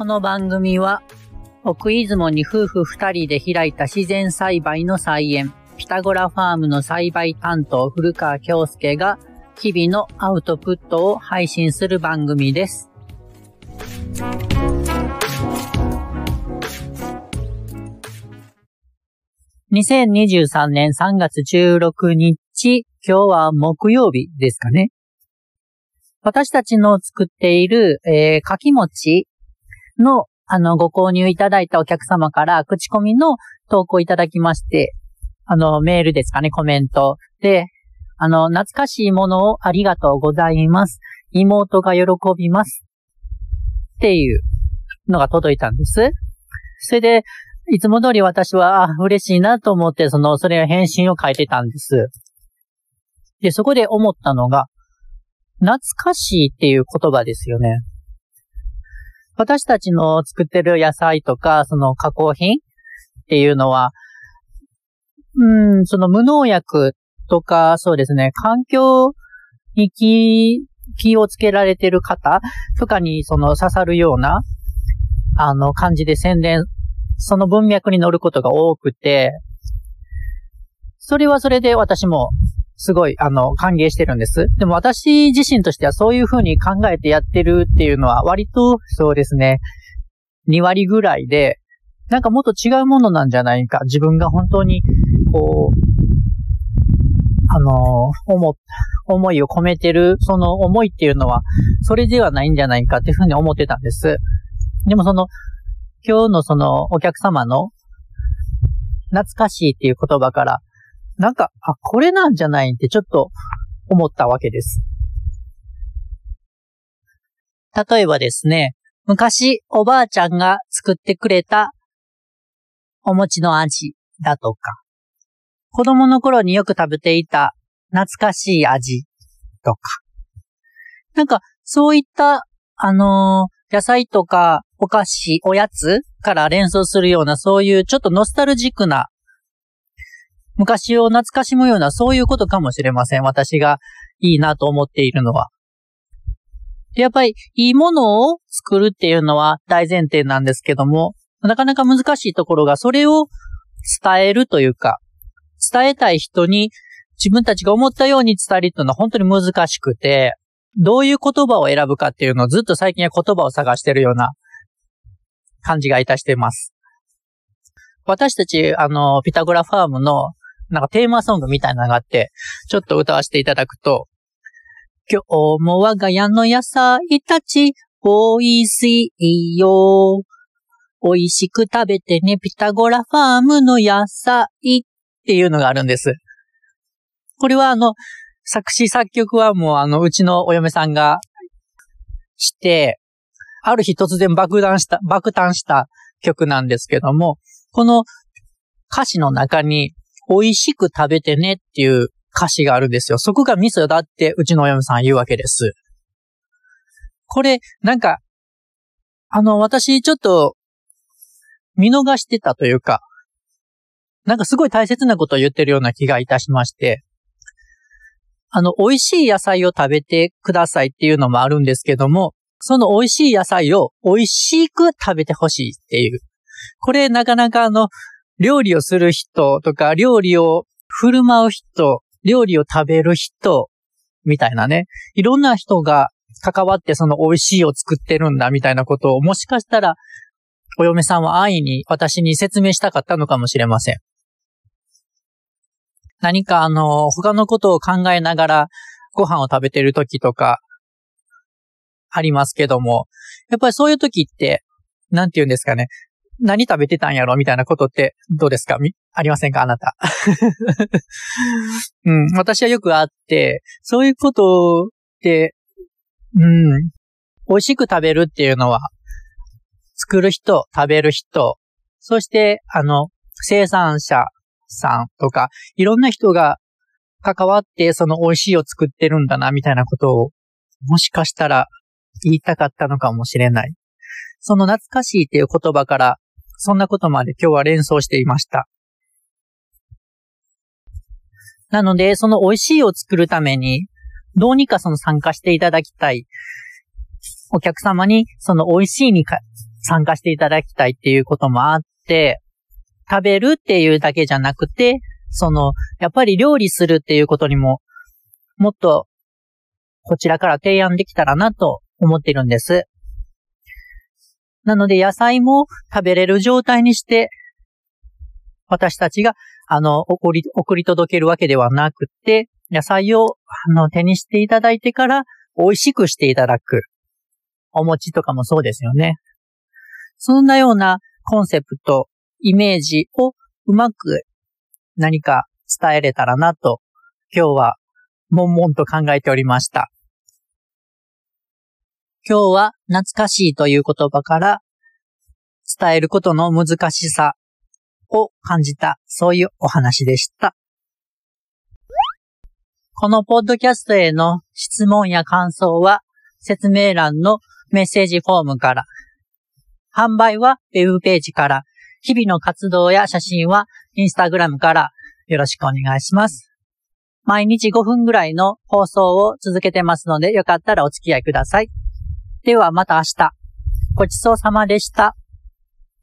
この番組は、奥出雲に夫婦二人で開いた自然栽培の菜園、ピタゴラファームの栽培担当古川京介が、日々のアウトプットを配信する番組です。2023年3月16日、今日は木曜日ですかね。私たちの作っている、えー、かき餅の、あの、ご購入いただいたお客様から、口コミの投稿いただきまして、あの、メールですかね、コメント。で、あの、懐かしいものをありがとうございます。妹が喜びます。っていうのが届いたんです。それで、いつも通り私は、あ、嬉しいなと思って、その、それを返信を書いてたんです。で、そこで思ったのが、懐かしいっていう言葉ですよね。私たちの作ってる野菜とか、その加工品っていうのは、うん、その無農薬とか、そうですね、環境に気、気をつけられてる方とかにその刺さるような、あの感じで宣伝、その文脈に乗ることが多くて、それはそれで私もすごい、あの、歓迎してるんです。でも私自身としてはそういうふうに考えてやってるっていうのは割とそうですね、2割ぐらいで、なんかもっと違うものなんじゃないか。自分が本当に、こう、あの、思、思いを込めてる、その思いっていうのは、それではないんじゃないかっていうふうに思ってたんです。でもその、今日のそのお客様の、懐かしいっていう言葉から、なんか、あ、これなんじゃないってちょっと思ったわけです。例えばですね、昔おばあちゃんが作ってくれたお餅の味だとか、子供の頃によく食べていた懐かしい味とか、なんかそういった、あのー野菜とかお菓子、おやつから連想するようなそういうちょっとノスタルジックな昔を懐かしむようなそういうことかもしれません。私がいいなと思っているのは。やっぱりいいものを作るっていうのは大前提なんですけども、なかなか難しいところがそれを伝えるというか、伝えたい人に自分たちが思ったように伝えるというのは本当に難しくて、どういう言葉を選ぶかっていうのをずっと最近は言葉を探してるような感じがいたしています。私たち、あの、ピタゴラファームのなんかテーマソングみたいなのがあって、ちょっと歌わせていただくと、今日も我が家の野菜たち、美味しいよ。美味しく食べてね、ピタゴラファームの野菜っていうのがあるんです。これはあの、作詞作曲はもうあの、うちのお嫁さんがして、ある日突然爆弾した、爆誕した曲なんですけども、この歌詞の中に、美味しく食べてねっていう歌詞があるんですよ。そこが味噌だってうちのお嫁さん言うわけです。これ、なんか、あの、私ちょっと見逃してたというか、なんかすごい大切なことを言ってるような気がいたしまして、あの、美味しい野菜を食べてくださいっていうのもあるんですけども、その美味しい野菜を美味しく食べてほしいっていう。これなかなかあの、料理をする人とか、料理を振る舞う人、料理を食べる人、みたいなね。いろんな人が関わってその美味しいを作ってるんだ、みたいなことを、もしかしたら、お嫁さんは安易に私に説明したかったのかもしれません。何かあの、他のことを考えながらご飯を食べてる時とか、ありますけども、やっぱりそういう時って、なんて言うんですかね。何食べてたんやろみたいなことってどうですか？ありませんか？あなた。うん、私はよくあって、そういうことって、うん、美味しく食べるっていうのは、作る人、食べる人、そして、あの、生産者さんとか、いろんな人が関わって、その美味しいを作ってるんだな、みたいなことを、もしかしたら言いたかったのかもしれない。その懐かしいっていう言葉から、そんなことまで今日は連想していました。なので、その美味しいを作るために、どうにかその参加していただきたいお客様に、その美味しいにか参加していただきたいっていうこともあって、食べるっていうだけじゃなくて、その、やっぱり料理するっていうことにも、もっと、こちらから提案できたらなと思ってるんです。なので野菜も食べれる状態にして、私たちが、あの、送り、送り届けるわけではなくて、野菜を、あの、手にしていただいてから、美味しくしていただく。お餅とかもそうですよね。そんなようなコンセプト、イメージをうまく何か伝えれたらなと、今日は悶々と考えておりました。今日は懐かしいという言葉から伝えることの難しさを感じた、そういうお話でした。このポッドキャストへの質問や感想は説明欄のメッセージフォームから、販売はウェブページから、日々の活動や写真はインスタグラムからよろしくお願いします。毎日5分ぐらいの放送を続けてますので、よかったらお付き合いください。ではまた明日。ごちそうさまでした。